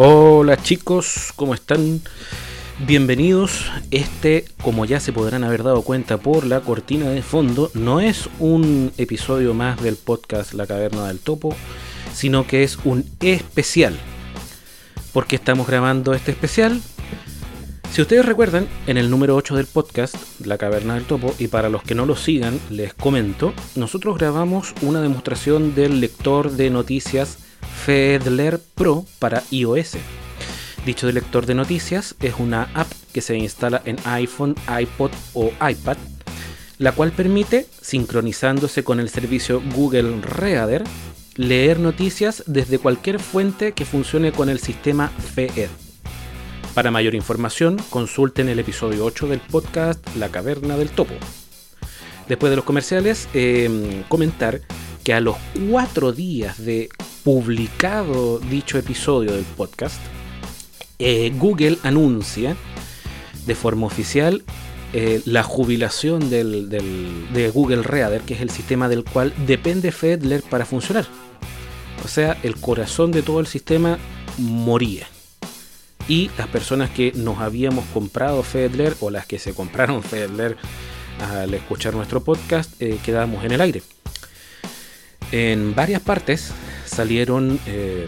Hola chicos, ¿cómo están? Bienvenidos. Este, como ya se podrán haber dado cuenta por la cortina de fondo, no es un episodio más del podcast La Caverna del Topo, sino que es un especial. ¿Por qué estamos grabando este especial? Si ustedes recuerdan, en el número 8 del podcast, La Caverna del Topo, y para los que no lo sigan, les comento, nosotros grabamos una demostración del lector de noticias Fedler Pro para iOS. Dicho lector de noticias es una app que se instala en iPhone, iPod o iPad, la cual permite, sincronizándose con el servicio Google Reader, leer noticias desde cualquier fuente que funcione con el sistema FED. Para mayor información, consulten el episodio 8 del podcast La Caverna del Topo. Después de los comerciales, eh, comentar que a los cuatro días de publicado dicho episodio del podcast, eh, Google anuncia de forma oficial eh, la jubilación del, de Google Reader, que es el sistema del cual depende Fedler para funcionar. O sea, el corazón de todo el sistema moría. Y las personas que nos habíamos comprado Fedler o las que se compraron Fedler al escuchar nuestro podcast, eh, quedábamos en el aire. En varias partes salieron eh,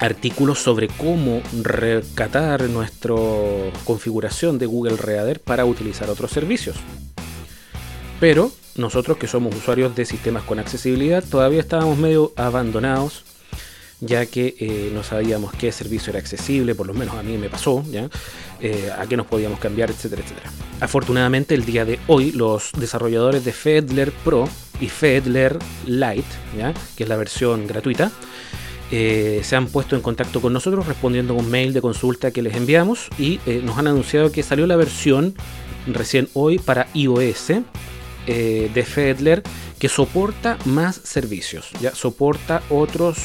artículos sobre cómo rescatar nuestra configuración de Google Reader para utilizar otros servicios. Pero nosotros que somos usuarios de sistemas con accesibilidad todavía estábamos medio abandonados ya que eh, no sabíamos qué servicio era accesible, por lo menos a mí me pasó, ¿ya? Eh, a qué nos podíamos cambiar, etcétera, etcétera. Afortunadamente el día de hoy los desarrolladores de Fedler Pro y Fedler Lite, ¿ya? que es la versión gratuita, eh, se han puesto en contacto con nosotros respondiendo a un mail de consulta que les enviamos y nos han anunciado que salió la versión recién hoy para iOS de Fedler que soporta más servicios, ya soporta otros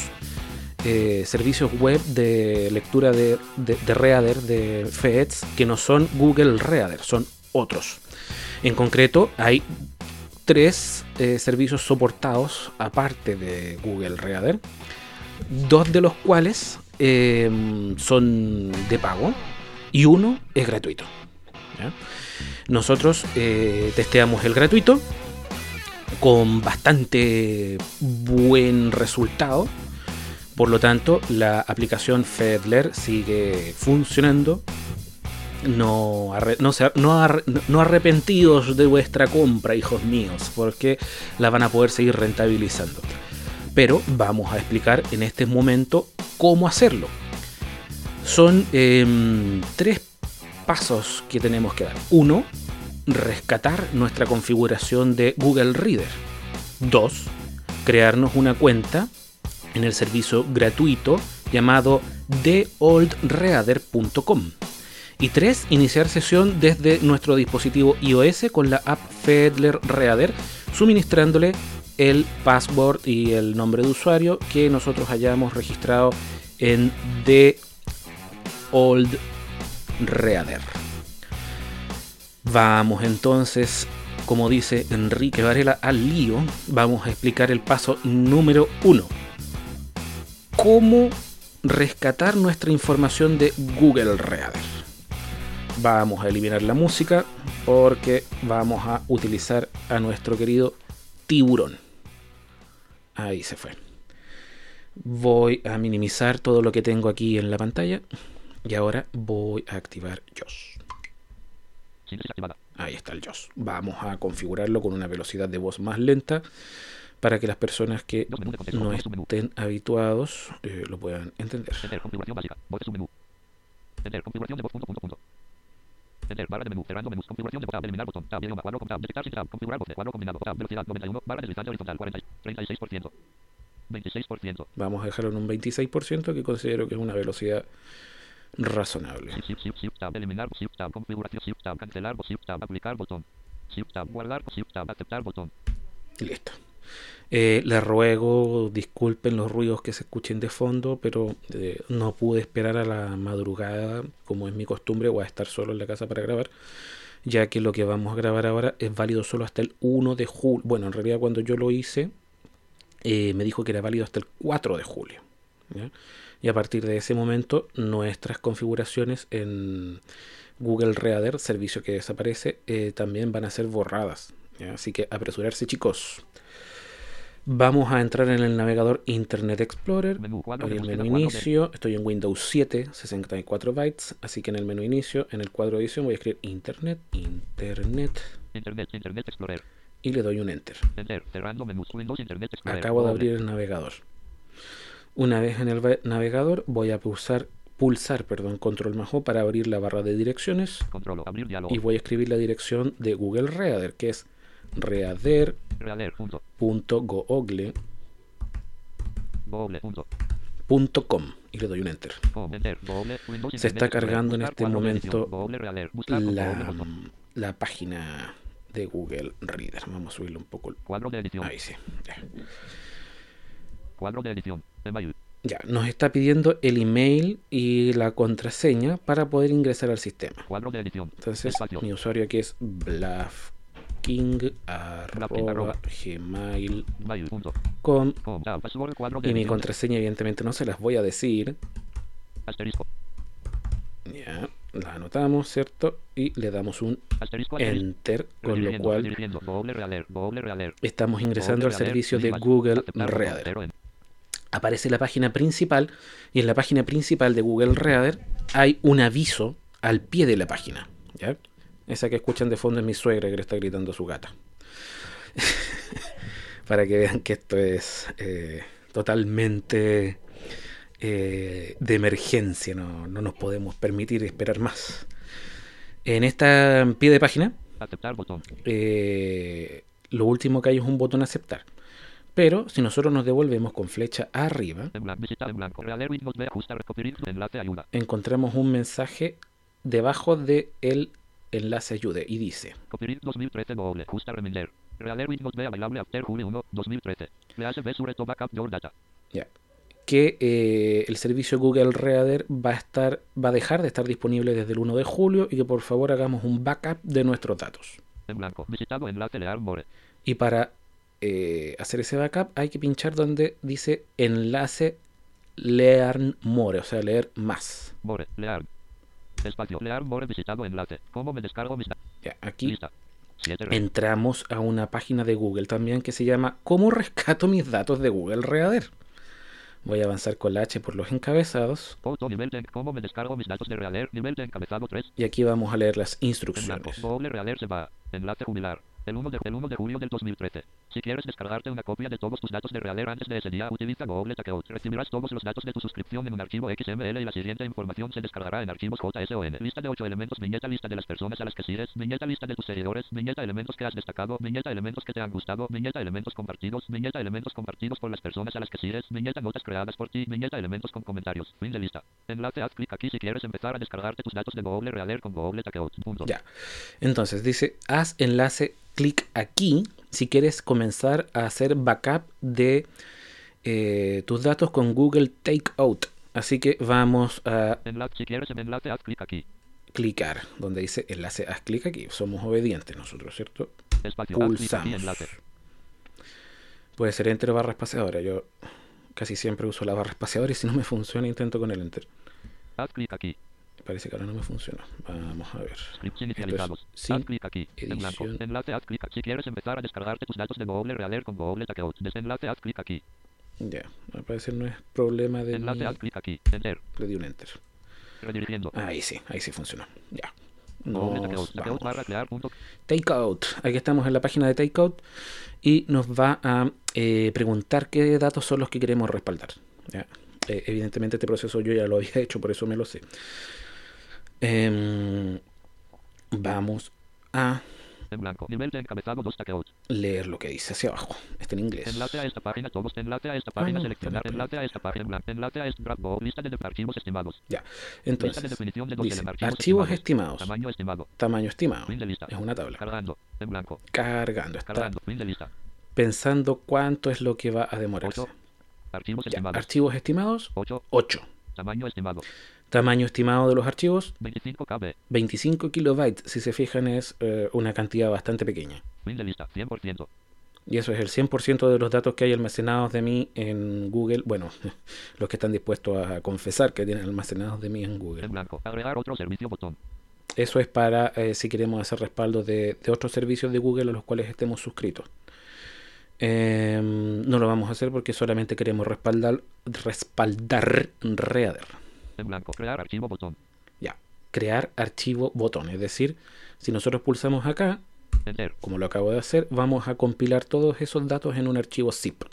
eh, servicios web de lectura de, Reader, de FEDS, que no son Google Reader, son otros. En concreto, hay tres eh, servicios soportados aparte de Google Reader, dos de los cuales em, son de pago y uno es gratuito. Nosotros eh, testeamos el gratuito con bastante buen resultado por lo tanto, la aplicación Fedler sigue funcionando. No, no, arrepentidos de vuestra compra, hijos míos, porque la van a poder seguir rentabilizando. Pero vamos a explicar en este momento cómo hacerlo. Son em, tres pasos que tenemos que dar. Uno, rescatar nuestra configuración de Google Reader. Dos, crearnos una cuenta en el servicio gratuito llamado theoldreader.com. Y 3. Iniciar sesión desde nuestro dispositivo iOS con la app Fedler Reader, suministrándole el password y el nombre de usuario que nosotros hayamos registrado en The Old Reader. Vamos entonces, como dice Enrique Varela, al lío. Vamos a explicar el paso número 1 cómo rescatar nuestra información de Google Reader. Vamos a eliminar la música porque vamos a utilizar a nuestro querido tiburón. Ahí se fue. Voy a minimizar todo lo que tengo aquí en la pantalla y ahora voy a activar JOS. Ahí está el JOS. Vamos a configurarlo con una velocidad de voz más lenta para que las personas que no estén habituados eh, lo puedan entender. Configuración básica. Voz submenú. Enter, configuración de voz punto punto punto. Enter, barra de menú, cerrando menús, configuración de voz, eliminar botón, tab, idioma, cuadro con tab, detectar sin tab, configurar voz, cuadro combinado, tab, velocidad 91, barra de distancia horizontal 40, 36%, 26%. Vamos a dejarlo en un 26% que considero que es una velocidad razonable. Shift, shift, shift, tab, eliminar, shift, tab, configuración, shift, tab, cancelar, shift, tab, aplicar botón, shift, tab, guardar, shift, tab, aceptar botón. Listo. Eh, les ruego, disculpen los ruidos que se escuchen de fondo, pero eh, no pude esperar a la madrugada, como es mi costumbre, o a estar solo en la casa para grabar, ya que lo que vamos a grabar ahora es válido solo hasta el 1 de julio. Bueno, en realidad cuando yo lo hice, eh, me dijo que era válido hasta el 4 de julio. Y a partir de ese momento, nuestras configuraciones en Google Reader, servicio que desaparece, eh, también van a ser borradas. Así que apresurarse, chicos. Vamos a entrar en el navegador Internet Explorer. Menú cuadro En el menú de- inicio, estoy en Windows 7, 64 bytes. Así que en el menú inicio, en el cuadro de edición, voy a escribir Internet, Internet Internet, Internet Explorer. y le doy un Enter. Enter, cerrando menús. Windows Internet Explorer. Acabo de abrir el navegador. Una vez en el navegador, voy a pulsar, pulsar perdón, control más O para abrir la barra de direcciones abrir y voy a escribir la dirección de Google Reader, que es reader.google.com. Reader, punto. Google, punto. y le doy un Enter. Com, Se está cargando en este momento La, la página de Google Reader. Vamos a subirle un poco. el- Cuadro de edición. Ahí sí. Ya. Cuadro de edición. Email. Ya, nos está pidiendo el email y la contraseña para poder ingresar al sistema. Cuadro de edición. Entonces, Espacio. mi usuario aquí es bluffking.gmail.com Mail, punto. com Com, tab, password, cuadro de y mi contraseña evidentemente no se las voy a decir. Asterisco. Ya, la anotamos, ¿cierto? Y le damos un enter, con lo cual estamos ingresando al servicio de Google Reader. Aparece la página principal y en la página principal de Google Reader hay un aviso al pie de la página. ¿ya? Esa que escuchan de fondo es mi suegra que le está gritando a su gata. Para que vean que esto es eh, totalmente eh, de emergencia, no, no nos podemos permitir esperar más. En esta pie de página Aceptar botón. eh, lo último que hay es un botón aceptar. Pero si nosotros nos devolvemos con flecha arriba, En blanco. En blanco. Enlace. Ayuda. encontramos un mensaje debajo del enlace ayude y dice, Copyright 2013 Google. Ajusta. Reminder. Reader Windows B. Available after julio 1, 2013. Rehace B. Sure to backup your data. ya, que eh, el servicio Google Reader va a estar, va a dejar de estar disponible desde el 1 de julio y que por favor hagamos un backup de nuestros datos. En blanco. Visitado enlace. Lear more. Y para eh, hacer ese backup hay que pinchar donde dice enlace learn more, o sea, leer más. More. Lear. Espacio. Lear more. Visitado enlace. ¿Cómo me descargo mis datos? Ya, aquí Lista. 7 red. entramos a una página de Google también que se llama ¿Cómo rescato mis datos de Google Reader? Voy a avanzar con la H por los encabezados Foto. Nivel de. ¿Cómo me descargo mis datos de Reader? Nivel de encabezado 3. y aquí vamos a leer las instrucciones. Google Reader se va. Enlace jubilar. El 1, de, el 1 de julio del 2013. Si quieres descargarte una copia de todos tus datos de Reader antes de ese día, utiliza Google Checkout. Recibirás todos los datos de tu suscripción en un archivo XML y la siguiente información se descargará en archivos JSON. Lista de 8 elementos, viñeta lista de las personas a las que sigues, viñeta lista de tus seguidores, viñeta elementos que has destacado, viñeta elementos que te han gustado, viñeta elementos compartidos, viñeta elementos compartidos por las personas a las que sigues, viñeta notas creadas por ti, viñeta elementos con comentarios. Fin de lista. Enlace, haz clic aquí si quieres empezar a descargarte tus datos de Google Reader con Google Checkout. Punto. Ya. Entonces dice, haz enlace, clic aquí si quieres comenzar a hacer backup de eh, tus datos con Google Takeout. Así que vamos a Enlace, si quieres en enlace, haz clic aquí. clicar donde dice enlace, haz clic aquí. Somos obedientes nosotros, ¿cierto? Espacio, Pulsamos. enlace. Puede ser enter o barra espaciadora. Yo casi siempre uso la barra espaciadora y si no me funciona intento con el enter. Haz clic aquí. Parece que ahora no me funciona. Vamos a ver. Inicializados. sin haz clic aquí. En blanco. Enlace, haz clic. Si quieres empezar a descargarte tus datos de Google Reader con Google Checkout. Desenlace, haz clic aquí. Ya, al parecer no es problema de Enlace, mi- haz clic aquí. Enter. Le di un enter. Redirigiendo. Ahí sí, ahí sí funcionó. Ya. Nos vamos. Takeout. Aquí estamos en la página de Takeout y nos va a eh, preguntar qué datos son los que queremos respaldar. ¿ya? Eh, evidentemente este proceso yo ya lo había hecho, por eso me lo sé. Em, vamos a En blanco. Nivel de encabezado 2 Checkout. leer lo que dice hacia abajo. Está en inglés. Enlace a esta página todos. Enlace a esta página no, seleccionar. espera, Enlace a esta página en blanco. Enlace a esta drop Go. Lista de archivos estimados. Ya. Lista de Entonces, definición de dos dice, archivos, archivos estimados, Tamaño estimado. tamaño estimado. Fin de lista. Es una tabla. Cargando. En blanco. Cargando. Está Cargando. Fin de lista. pensando cuánto es lo que va a demorarse. 8. Archivos Ya, estimados. archivos estimados, 8. 8. Tamaño estimado. Tamaño estimado de los archivos, 25 KB. 25 kilobytes. Si se fijan, es eh, una cantidad bastante pequeña. Fin de lista. 100%. Y eso es el 100% de los datos que hay almacenados de mí en Google. Bueno, los que están dispuestos a confesar que tienen almacenados de mí en Google. En blanco. Agregar otro servicio botón. Eso es para eh, si queremos hacer respaldo de, de otros servicios de Google a los cuales estemos suscritos. Em, no lo vamos a hacer porque solamente queremos respaldar, respaldar Reader. En blanco. Crear archivo botón. Ya, crear archivo botón. Es decir, si nosotros pulsamos acá, Enter. como lo acabo de hacer, vamos a compilar todos esos datos en un archivo zip.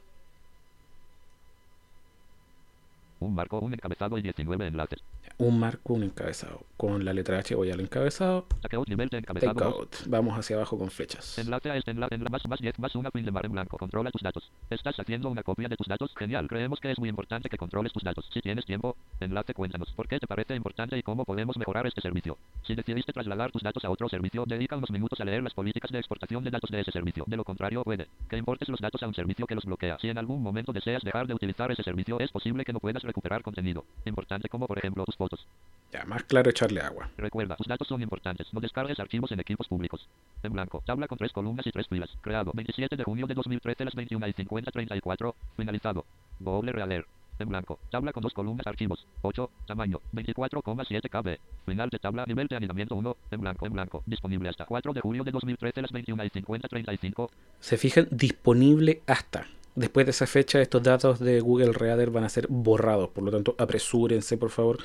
Un marco, un encabezado y 19 enlaces. Un marco, un encabezado. Con la letra H voy al encabezado. Checkout nivel de encabezado. Takeout. Vamos hacia abajo con flechas. Enlace a este enlace, más, más 10 más una pin de mar en blanco. Controla tus datos. ¿Estás haciendo una copia de tus datos? Genial. Creemos que es muy importante que controles tus datos. Si tienes tiempo, enlace, cuéntanos. ¿Por qué te parece importante y cómo podemos mejorar este servicio? Si decidiste trasladar tus datos a otro servicio, dedica unos minutos a leer las políticas de exportación de datos de ese servicio. De lo contrario, puede que importes los datos a un servicio que los bloquea. Si en algún momento deseas dejar de utilizar ese servicio, es posible que no puedas recuperar contenido importante como por ejemplo tus fotos. Ya, más claro echarle agua. Recuerda, tus datos son importantes. No descargues archivos en equipos públicos. En blanco. Tabla con tres columnas y tres filas. Creado 27 de junio de 2013 las 21 y 50 34. Finalizado. Google Reader. En blanco. Tabla con dos columnas archivos. 8. Tamaño. 24,7 KB. Final de tabla. Nivel de anidamiento 1. En blanco. En blanco. Disponible hasta 4 de julio de 2013 las 21 y 50 35. Se fijan, disponible hasta. Después de esa fecha, estos datos de Google Reader van a ser borrados. Por lo tanto, apresúrense, por favor,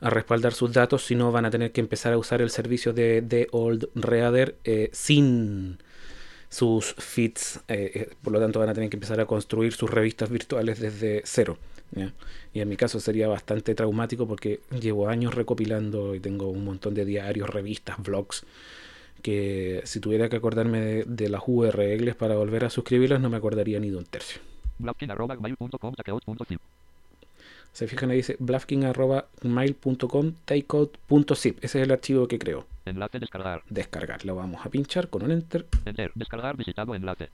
a respaldar sus datos. Si no, van a tener que empezar a usar el servicio de, de Old Reader eh, sin sus feeds. eh, eh, por lo tanto, van a tener que empezar a construir sus revistas virtuales desde cero. Y en mi caso sería bastante traumático porque llevo años recopilando y tengo un montón de diarios, revistas, blogs que si tuviera que acordarme de, de las URLs para volver a suscribirlas no me acordaría ni de un tercio. Se fijan ahí dice blafking.mail.com takeout.zip. Ese es el archivo que creo. Enlace descargar. Descargar. Lo vamos a pinchar con un enter. Enter. Descargar visitado enlace.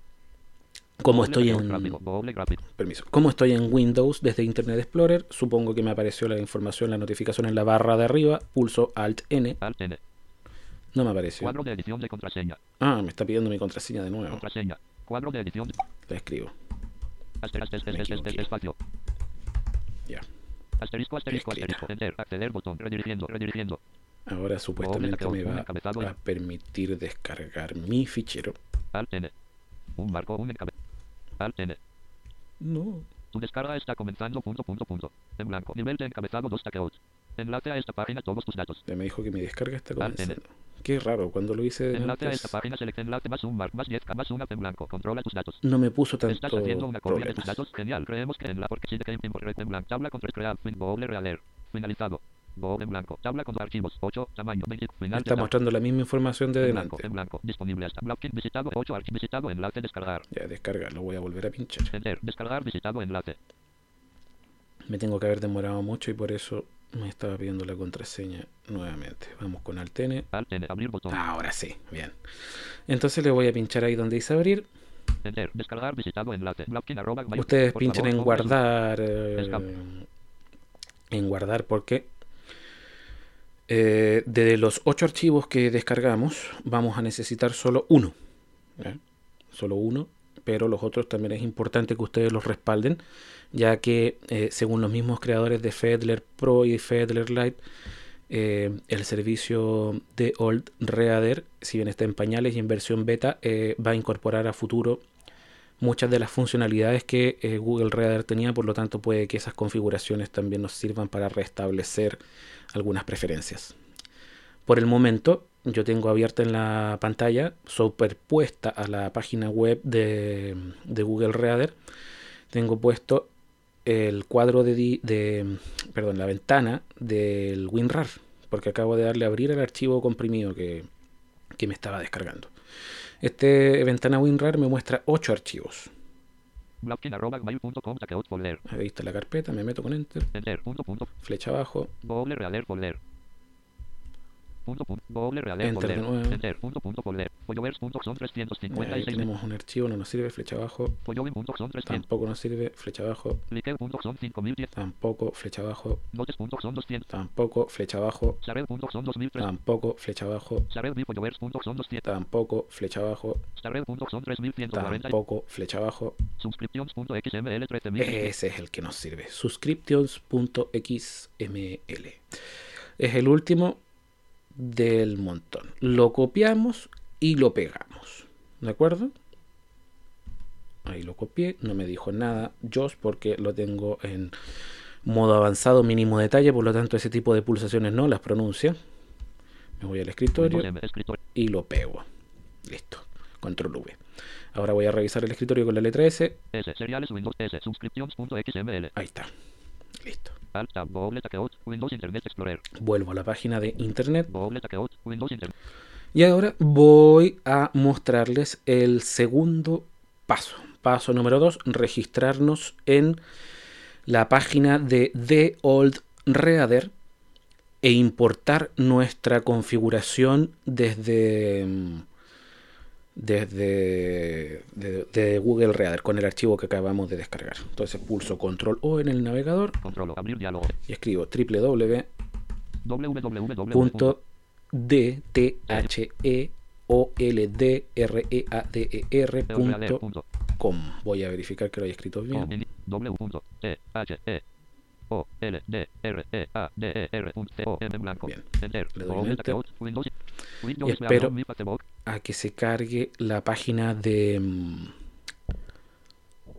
Como Google estoy en gráfico. permiso. Como estoy en Windows desde Internet Explorer, supongo que me apareció la información, la notificación en la barra de arriba. Pulso Alt N. Alt N. No me apareció. Cuadro de edición de contraseña. Ah, me está pidiendo mi contraseña de nuevo. Contraseña. Cuadro de edición. La escribo. Asterisco, equivoqué. espacio. Ya. Asterisco, asterisco, asterisco. Enter. Acceder botón. Redirigiendo, redirigiendo. Ahora supuestamente me va a permitir descargar mi fichero. Alt N. Un marco, un encabezado. Alt N. No. Tu descarga está comenzando. Punto, punto, punto. En blanco. Nivel de encabezado 2 takeout. Enlace a esta página todos tus datos. Ya me dijo que mi descarga está Alt N. Qué raro, cuando lo hice Enlace a esta página select enlace más un mark más 10 más una en blanco. Controla tus datos. no me puso Estás tanto haciendo una copia de tus problemas. datos. Genial. Creemos que en la porque sí de que import en blanco. Tabla con tres crear. Fin Google Reader. Finalizado. Google en blanco. Tabla con archivos. 8. Tamaño. 20. Me Final de está mostrando la misma información de En blanco. delante. En blanco. Disponible hasta blocking visitado 8 archivos visitado enlace descargar. Ya, descarga, lo voy a volver a pinchar. Descargar visitado enlace. Me tengo que haber demorado mucho y por eso me estaba pidiendo la contraseña nuevamente. Vamos con Alt N. Alt N. Abrir botón. Ahora sí, bien. Entonces le voy a pinchar ahí donde dice abrir. Enter. Descargar visitado enlace. Blocking arroba mail. Ustedes pinchen en guardar. eh, en guardar porque eh, de los ocho archivos que descargamos vamos a necesitar solo uno. ¿ya? Solo uno, pero los otros también es importante que ustedes los respalden, ya que eh, según los mismos creadores de Fedler Pro y Fedler Lite, eh, el servicio de Old Reader, si bien está en pañales y en versión beta, eh, va a incorporar a futuro muchas de las funcionalidades que Google Reader tenía, por lo tanto puede que esas configuraciones también nos sirvan para restablecer algunas preferencias. Por el momento, yo tengo abierta en la pantalla, superpuesta a la página web de, de Google Reader, tengo puesto el cuadro de, perdón, la ventana del WinRAR, porque acabo de darle a abrir el archivo comprimido que, que me estaba descargando. Este ventana WinRAR me muestra 8 archivos. Ahí está la carpeta, me meto con Enter, Enter. Punto, punto. flecha abajo, Google Reader folder. Punto, punto, doble realer, Enter de folder, nuevo. enter, punto, punto, folder, Ahí 356, tenemos un archivo, no nos sirve, flecha abajo, 300, tampoco nos sirve, flecha abajo, clicker.son 5010, tampoco, flecha abajo, notes.son 200, tampoco, flecha abajo, sarel.son 2003, tampoco, flecha abajo, pollovers.son 200, tampoco, flecha abajo, sarel.son 3140, tampoco, flecha abajo. subscriptions.xml 13000, Ese es el que nos sirve. Subscriptions.xml. Es el último del montón. Lo copiamos y lo pegamos. ¿De acuerdo? Ahí lo copié. No me dijo nada Josh porque lo tengo en modo avanzado mínimo detalle. Por lo tanto, ese tipo de pulsaciones no las pronuncia. Me voy al escritorio y lo pego. Listo. Control V. Ahora voy a revisar el escritorio con la letra S. S, seriales Windows S, Ahí está. Listo. Vuelvo a la página de Internet, y ahora voy a mostrarles el segundo paso. Paso número 2, registrarnos en la página de The Old Reader e importar nuestra configuración desde mm, desde de, de Google Reader con el archivo que acabamos de descargar. Entonces pulso control O en el navegador control, o, abrir diálogo, y escribo www www. com. Voy a verificar que lo haya escrito bien. O L D R E A D E R punto T O M en blanco. Bien. Enter. Le doy Doble enter. takeout, Windows. Windows Y espero- A que se cargue la página de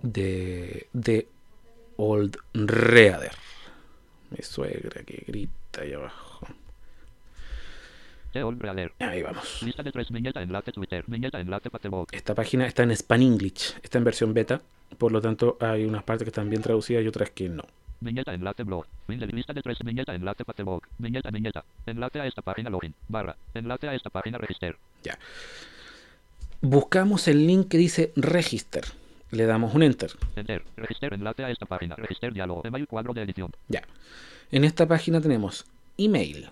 de de Old Reader. Mi suegra que grita ahí abajo. The Old Reader. Ahí vamos. Esta página está en Span English, está en versión beta, por lo tanto hay unas partes que están bien traducidas y otras que no. Viñeta enlace blog. Fin de lista de tres viñeta enlace patebox. Viñeta viñeta. Enlace a esta página login. Barra. Enlace a esta página register. Ya. Buscamos el link que dice Register. Le damos un enter. Enter. Register enlace a esta página. Register diálogo. Email cuadro de edición. Ya. En esta página tenemos email.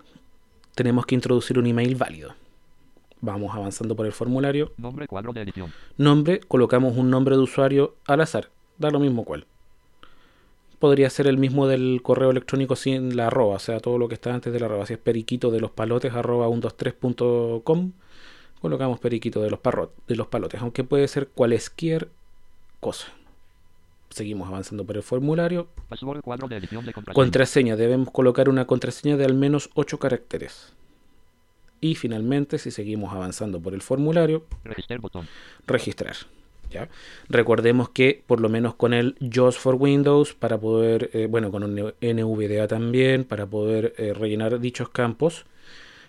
Tenemos que introducir un email válido. Vamos avanzando por el formulario. Nombre cuadro de edición. Nombre, colocamos un nombre de usuario al azar. Da lo mismo cual. Podría ser el mismo del correo electrónico sin la arroba, o sea, todo lo que está antes de la arroba. Si es periquito de los palotes arroba 123.com, colocamos periquito de los, parro- de los palotes, aunque puede ser cualesquier cosa. Seguimos avanzando por el formulario. Password cuadro de edición de contraseña. Contraseña, debemos colocar una contraseña de al menos 8 caracteres. Y finalmente, si seguimos avanzando por el formulario, Register botón. registrar. Recordemos que por lo menos con el JAWS for Windows, para poder, eh, bueno, con un NVDA también, para poder eh, rellenar dichos campos,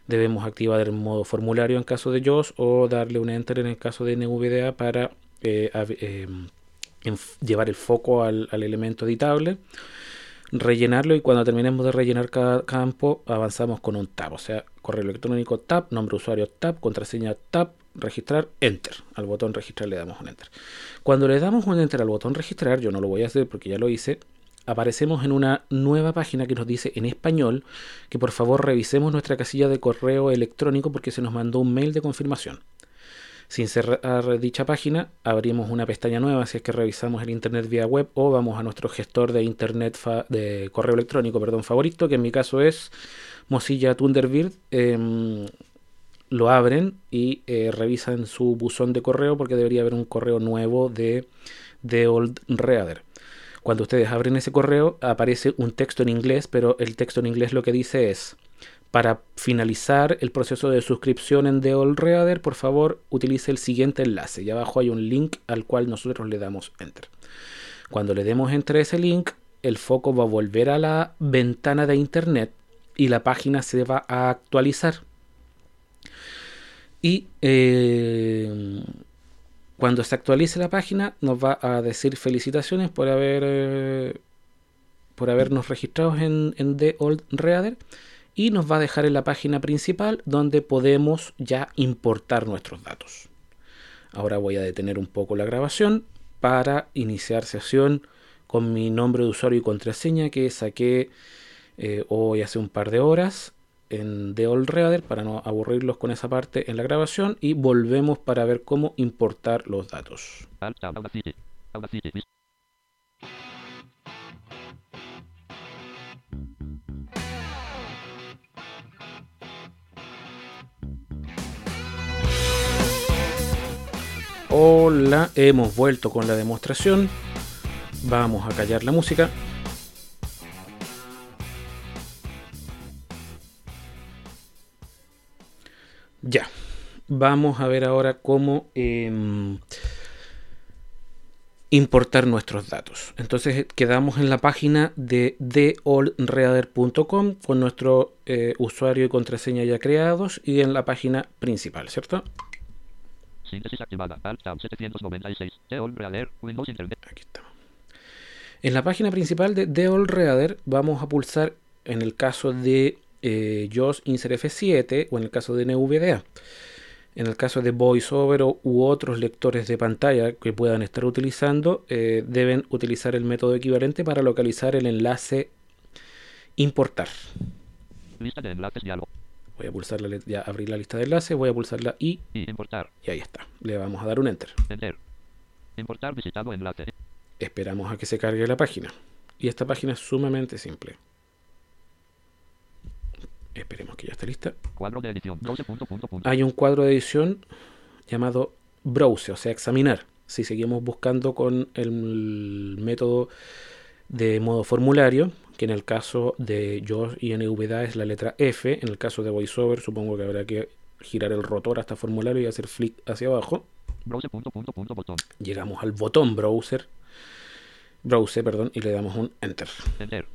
debemos activar el modo formulario en caso de JAWS o darle un enter en el caso de NVDA para eh, llevar el foco al, al elemento editable, rellenarlo y cuando terminemos de rellenar cada campo avanzamos con un tab, o sea, correo electrónico tab, nombre usuario tab, contraseña tab, registrar, enter. Al botón registrar le damos un enter. Cuando le damos un enter al botón registrar, yo no lo voy a hacer porque ya lo hice, aparecemos en una nueva página que nos dice en español que por favor revisemos nuestra casilla de correo electrónico porque se nos mandó un mail de confirmación. Sin cerrar dicha página, abrimos una pestaña nueva si es que revisamos el internet vía web o vamos a nuestro gestor de internet de correo electrónico, perdón, favorito, que en mi caso es Mozilla Thunderbird. Em, lo abren y eh, revisan su buzón de correo porque debería haber un correo nuevo de, de Old Reader. Cuando ustedes abren ese correo aparece un texto en inglés, pero el texto en inglés lo que dice es para finalizar el proceso de suscripción en The Old Reader, por favor utilice el siguiente enlace. Y abajo hay un link al cual nosotros le damos enter. Cuando le demos enter a ese link, el foco va a volver a la ventana de internet y la página se va a actualizar. Y eh, cuando se actualice la página, nos va a decir felicitaciones por haber eh, por habernos registrado en, The Old Reader y nos va a dejar en la página principal donde podemos ya importar nuestros datos. Ahora voy a detener un poco la grabación para iniciar sesión con mi nombre de usuario y contraseña que saqué eh, hoy hace un par de horas en The Old Reader para no aburrirlos con esa parte en la grabación y volvemos para ver cómo importar los datos. Hola, hemos vuelto con la demostración. Vamos a callar la música. Ya, vamos a ver ahora cómo em, importar nuestros datos. Entonces quedamos en la página de theoldreader.com con nuestro eh, usuario y contraseña ya creados y en la página principal, ¿cierto? Síntesis activada. Alt Tab 796. The Old Reader. Windows Internet. Aquí estamos. En la página principal de The Old Reader vamos a pulsar en el caso de eh, JAWS Insert F7 o en el caso de NVDA. En el caso de VoiceOver o, u otros lectores de pantalla que puedan estar utilizando, eh, deben utilizar el método equivalente para localizar el enlace importar. Lista de enlaces diálogo. Voy a pulsar la, ya abrí la lista de enlaces, voy a pulsar la I Y importar. y ahí está. Le vamos a dar un enter. Enter. Importar visitado enlace. Esperamos a que se cargue la página. Y esta página es sumamente simple. Esperemos que ya esté lista. Cuadro de edición. Browse punto punto punto. Hay un cuadro de edición llamado browse, o sea, examinar. Si seguimos buscando con el método de modo formulario, que en el caso de JAWS y NVDA es la letra F, en el caso de VoiceOver supongo que habrá que girar el rotor hasta formulario y hacer flick hacia abajo. Browse punto punto punto botón. Llegamos al botón browser, browse, perdón, y le damos un enter. Enter.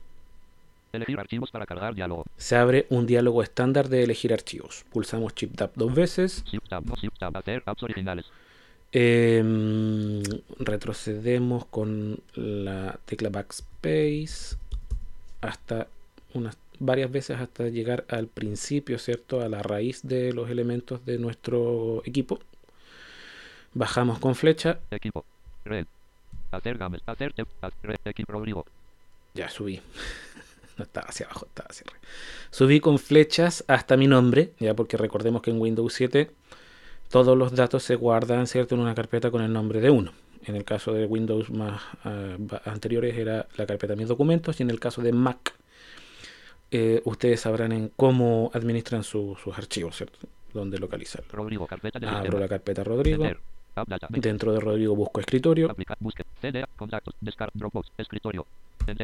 Elegir archivos para cargar diálogo. Se abre un diálogo estándar de elegir archivos. Pulsamos Shift Tab dos veces. Shift Tab. No Shift Tab. Hacer apps originales. Em, retrocedemos con la tecla Backspace hasta unas varias veces hasta llegar al principio, ¿cierto? A la raíz de los elementos de nuestro equipo. Bajamos con flecha. Equipo. Red. Hacer. Hacer. Red. Equipo. Ya subí. No estaba hacia abajo, estaba hacia arriba. Subí con flechas hasta mi nombre, ya porque recordemos que en Windows 7 todos los datos se guardan, ¿cierto? En una carpeta con el nombre de uno. En el caso de Windows más ah, anteriores era la carpeta mis documentos y en el caso de Mac eh, ustedes sabrán en cómo administran su- sus archivos, ¿cierto? Dónde localizarlo. Rodrigo. Carpeta de Abro sistema. la carpeta Rodrigo. Dentro de Rodrigo busco escritorio.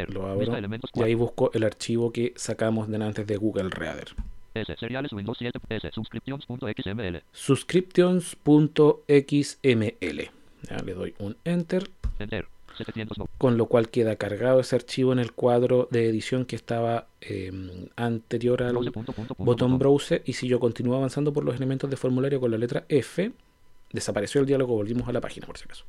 Lo abro y ahí busco el archivo que sacamos de antes de Google Reader. S. Seriales Windows 7. S. Subscriptions.xml. le doy un enter, Enter. 700. no. con lo cual queda cargado ese archivo en el cuadro de edición que estaba eh, anterior al botón botón. browse. Y si yo continúo avanzando por los elementos de formulario con la letra F, desapareció el diálogo, volvimos a la página por si acaso.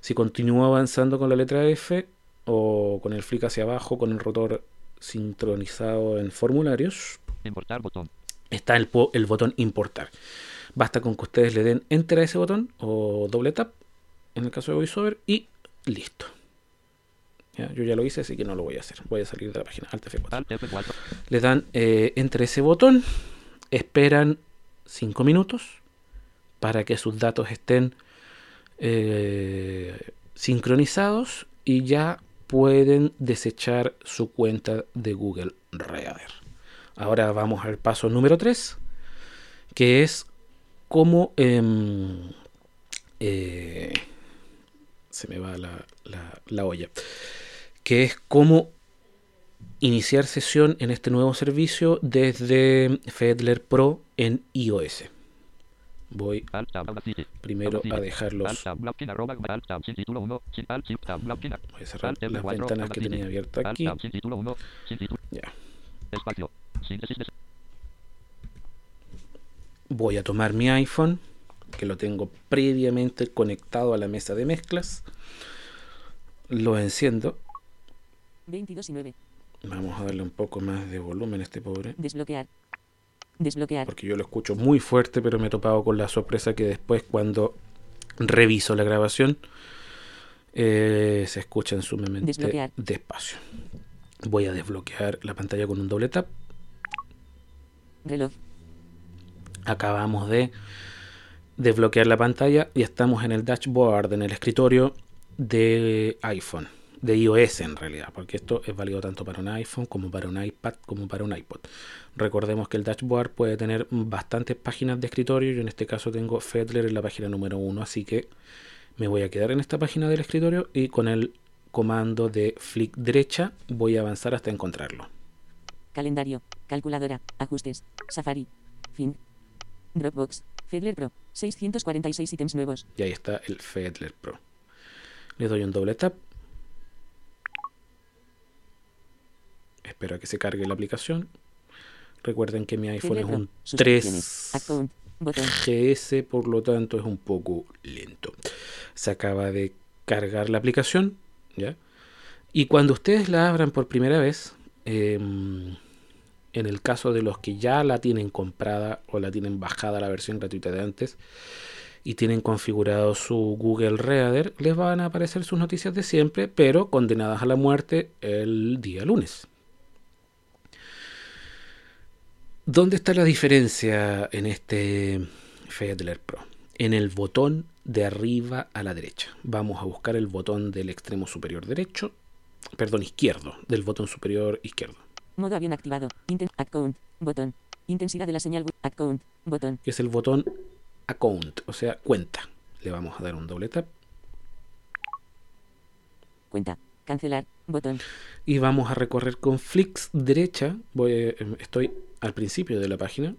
Si continúo avanzando con la letra F o con el flick hacia abajo, con el rotor sincronizado en formularios, Importar botón. está el, botón importar. Basta con que ustedes le den enter a ese botón o doble tap en el caso de VoiceOver y listo. Ya, yo ya lo hice, así que no lo voy a hacer. Voy a salir de la página Alt F4. Alt F4. Le dan eh, enter ese botón, esperan 5 minutos para que sus datos estén eh, sincronizados y ya pueden desechar su cuenta de Google Reader. Ahora vamos al paso número 3, que es cómo... em, eh, se me va la, la- la olla. Que es cómo iniciar sesión en este nuevo servicio desde Fedler Pro en iOS. Voy primero a dejarlos. Tab Blocking arroba Alt Tab sin título 1. Sin Alt Shift Tab Blocking. Voy a cerrar las F4, ventanas que tenía abiertas aquí. Tab sin título 1. Sin título. Ya. Voy a tomar mi iPhone, que lo tengo previamente conectado a la mesa de mezclas. Lo enciendo. 22 y 9. Vamos a darle un poco más de volumen a este pobre. Desbloquear. Desbloquear. Porque yo lo escucho muy fuerte, pero me he topado con la sorpresa que después cuando reviso la grabación eh, se escuchan sumamente Desbloquear. despacio. Voy a desbloquear la pantalla con un doble tap. Reloj. Acabamos de desbloquear la pantalla y estamos en el dashboard, en el escritorio de iPhone, de iOS en realidad, porque esto es válido tanto para un iPhone como para un iPad como para un iPod. Recordemos que el dashboard puede tener bastantes páginas de escritorio. Yo en este caso tengo Fedler en la página número 1, así que me voy a quedar en esta página del escritorio y con el comando de flick derecha voy a avanzar hasta encontrarlo. Calendario. Calculadora. Ajustes. Safari. Fin. Dropbox. Fedler Pro. 646 ítems nuevos. Y ahí está el Fedler Pro. Le doy un doble tap. Espero a que se cargue la aplicación. Recuerden que mi iPhone es un Suscripciones. 3 Account. Botón. GS, por lo tanto es un poco lento. Se acaba de cargar la aplicación, ¿ya? Y cuando ustedes la abran por primera vez, em, en el caso de los que ya la tienen comprada o la tienen bajada la versión gratuita de antes y tienen configurado su Google Reader, les van a aparecer sus noticias de siempre, pero condenadas a la muerte el día lunes. ¿Dónde está la diferencia en este Fedler Pro? En el botón de arriba a la derecha. Vamos a buscar el botón del extremo superior derecho, perdón, izquierdo, del botón superior izquierdo, Modo avión activado. Inten account. Botón. Intensidad de la señal. Account. Botón. que es el botón account, o sea, cuenta. Le vamos a dar un doble tap Cuenta. Cancelar. Botón. y vamos a recorrer con flicks derecha. Voy, eh, estoy al principio de la página,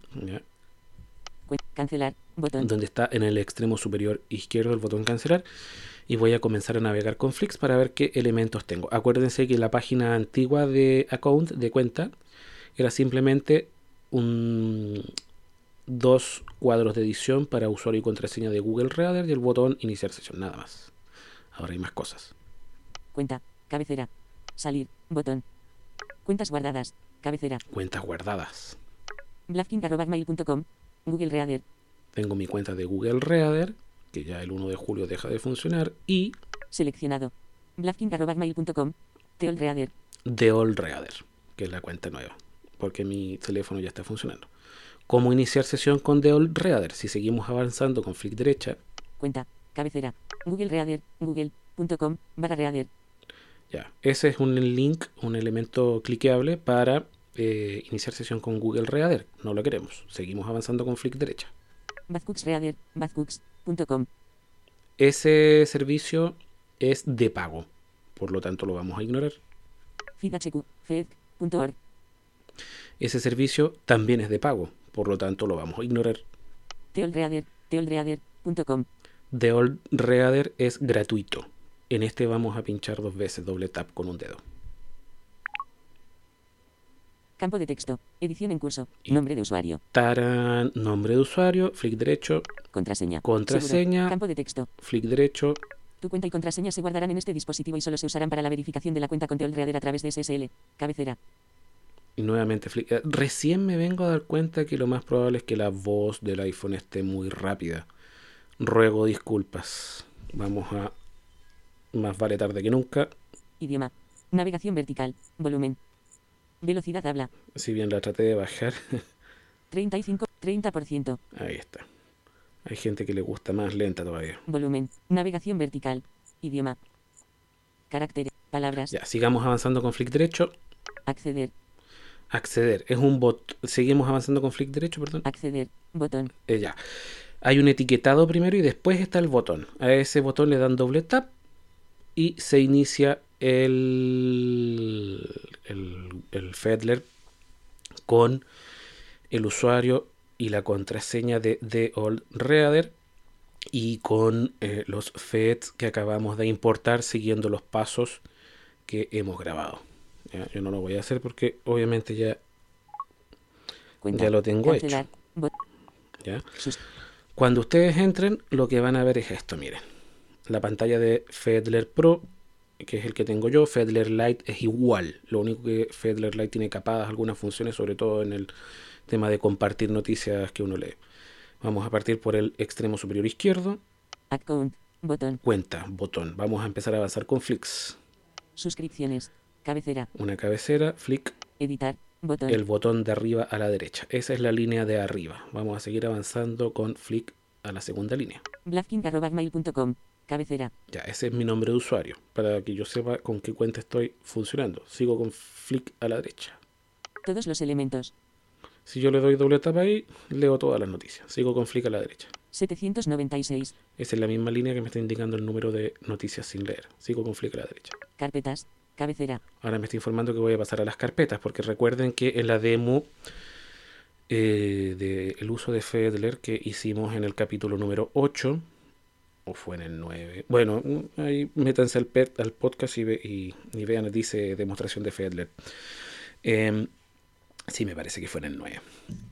cancelar. Botón. donde está en el extremo superior izquierdo el botón cancelar y voy a comenzar a navegar con Flix para ver qué elementos tengo. Acuérdense que la página antigua de account, de cuenta, era simplemente un, dos cuadros de edición para usuario y contraseña de Google Reader y el botón iniciar sesión, nada más. Ahora hay más cosas. Cuenta. Cabecera. Salir. Botón. Cuentas guardadas. Cabecera. Cuentas guardadas. Blafking.mail.com. Google Reader. Tengo mi cuenta de Google Reader, que ya el 1 de julio deja de funcionar, y Seleccionado. Blafking.mail.com. Teol Reader. de All Reader, que es la cuenta nueva, porque mi teléfono ya está funcionando. ¿Cómo iniciar sesión con The All Reader? Si seguimos avanzando con flick derecha, Cuenta. Cabecera. Google Reader. Google.com. Barra Reader. ya, ese es un link, un elemento cliqueable para eh, iniciar sesión con Google Reader. No lo queremos. Seguimos avanzando con flick derecha. Reader. Ese servicio es de pago, por lo tanto lo vamos a ignorar. Ese servicio también es de pago, por lo tanto lo vamos a ignorar. Teol Reader. Teolreader.com. The All Reader es gratuito. En este vamos a pinchar dos veces, doble tap con un dedo. Campo de texto. Edición en curso. Nombre de usuario. Taran, nombre de usuario, flick derecho, Contraseña. Contraseña. Seguro. Campo de texto. flick derecho, Tu cuenta y contraseña se guardarán en este dispositivo y solo se usarán para la verificación de la cuenta con Teol Reader a través de SSL. Cabecera. y nuevamente flick. eh, Recién me vengo a dar cuenta que lo más probable es que la voz del iPhone esté muy rápida. Ruego disculpas. Vamos a... Más vale tarde que nunca. Idioma. Navegación vertical. Volumen. Velocidad habla. Si bien la traté de bajar, 35. 30%. ahí está. Hay gente que le gusta más lenta todavía. Volumen. Navegación vertical. Idioma. Caracteres. Palabras. Ya, sigamos avanzando con flick derecho. Acceder. Acceder. Es un bot. Seguimos avanzando con flick derecho, perdón. Acceder. Botón. Eh, ya. Hay un etiquetado primero y después está el botón. A ese botón le dan doble tap y se inicia el, el, el Fedler con el usuario y la contraseña de The Old Reader y con eh, los feds que acabamos de importar siguiendo los pasos que hemos grabado. Ya, Yo no lo voy a hacer porque obviamente ya, ya lo tengo hecho. ¿ya? Cuando ustedes entren, lo que van a ver es esto, miren. La pantalla de Fedler Pro, que es el que tengo yo, Fedler Lite es igual. Lo único que Fedler Lite tiene capadas algunas funciones, sobre todo en el tema de compartir noticias que uno lee. Vamos a partir por el extremo superior izquierdo. Account. Botón. Cuenta, botón. Vamos a empezar a avanzar con flicks. Suscripciones. Cabecera. Una cabecera, flick, Editar. Botón. el botón de arriba a la derecha. Esa es la línea de arriba. Vamos a seguir avanzando con Flick a la segunda línea. Blafking.mail.com. Cabecera. Ya, ese es mi nombre de usuario, para que yo sepa con qué cuenta estoy funcionando. Sigo con Flick a la derecha. Todos los elementos. Si yo le doy doble tapa ahí, leo todas las noticias. Sigo con Flick a la derecha. 796. Esa es la misma línea que me está indicando el número de noticias sin leer. Sigo con Flick a la derecha. Carpetas. Cabecera. Ahora me está informando que voy a pasar a las carpetas, porque recuerden que en la demo eh, del uso de Fedler que hicimos en el capítulo número 8, o fue en el 9, bueno, ahí métanse al, al podcast y vean, dice demostración de Fedler. Em, sí, me parece que fue en el 9.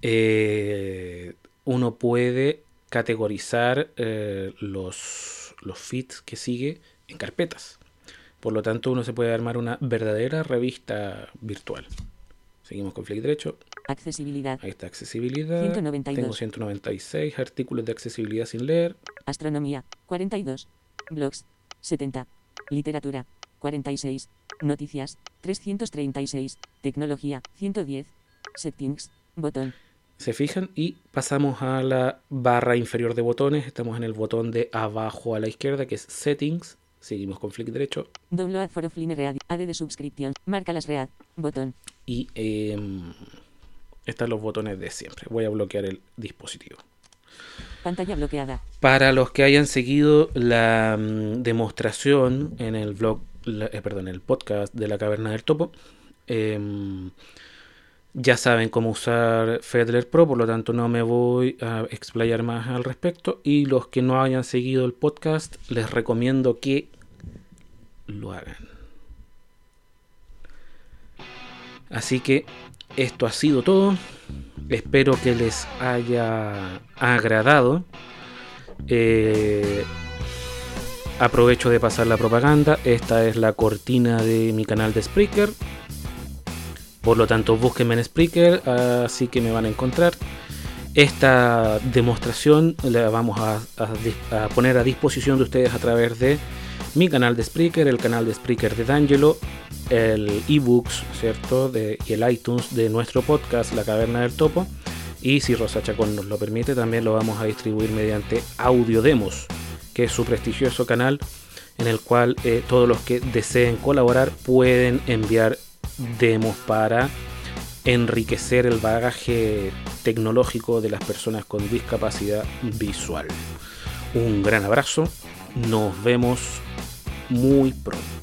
Eh, uno puede categorizar eh, los, los feeds que sigue en carpetas. Por lo tanto, uno se puede armar una verdadera revista virtual. Seguimos con Flick derecho. Accesibilidad. Ahí está accesibilidad. 192. Tengo 196 artículos de accesibilidad sin leer. Astronomía. 42. Blogs. 70. Literatura. 46. Noticias. 336. Tecnología. 110. Settings. Botón. Se fijan y pasamos a la barra inferior de botones. Estamos en el botón de abajo a la izquierda que es Settings. Seguimos con Flick derecho. Download for offline read. AD de suscripción. Marca las read. Botón. Y em, están los botones de siempre. Voy a bloquear el dispositivo. Pantalla bloqueada. Para los que hayan seguido la mm, demostración en el blog, la- eh, perdón, el podcast de la caverna del topo, em, ya saben cómo usar Fedler Pro, por lo tanto no me voy a explayar más al respecto. Y los que no hayan seguido el podcast, les recomiendo que lo hagan. Así que esto ha sido todo. Espero que les haya agradado. Eh, aprovecho de pasar la propaganda. Esta es la cortina de mi canal de Spreaker. Por lo tanto, búsquenme en Spreaker, así que me van a encontrar. Esta demostración la vamos a, a poner a disposición de ustedes a través de mi canal de Spreaker, el canal de Spreaker de D'Angelo, el ebooks, ¿cierto? De, y el iTunes de nuestro podcast, La Caverna del Topo. Y si Rosa Chacón nos lo permite, también lo vamos a distribuir mediante Audio Demos, que es su prestigioso canal en el cual eh, todos los que deseen colaborar pueden enviar demos para enriquecer el bagaje tecnológico de las personas con discapacidad visual. Un gran abrazo, nos vemos muy pronto.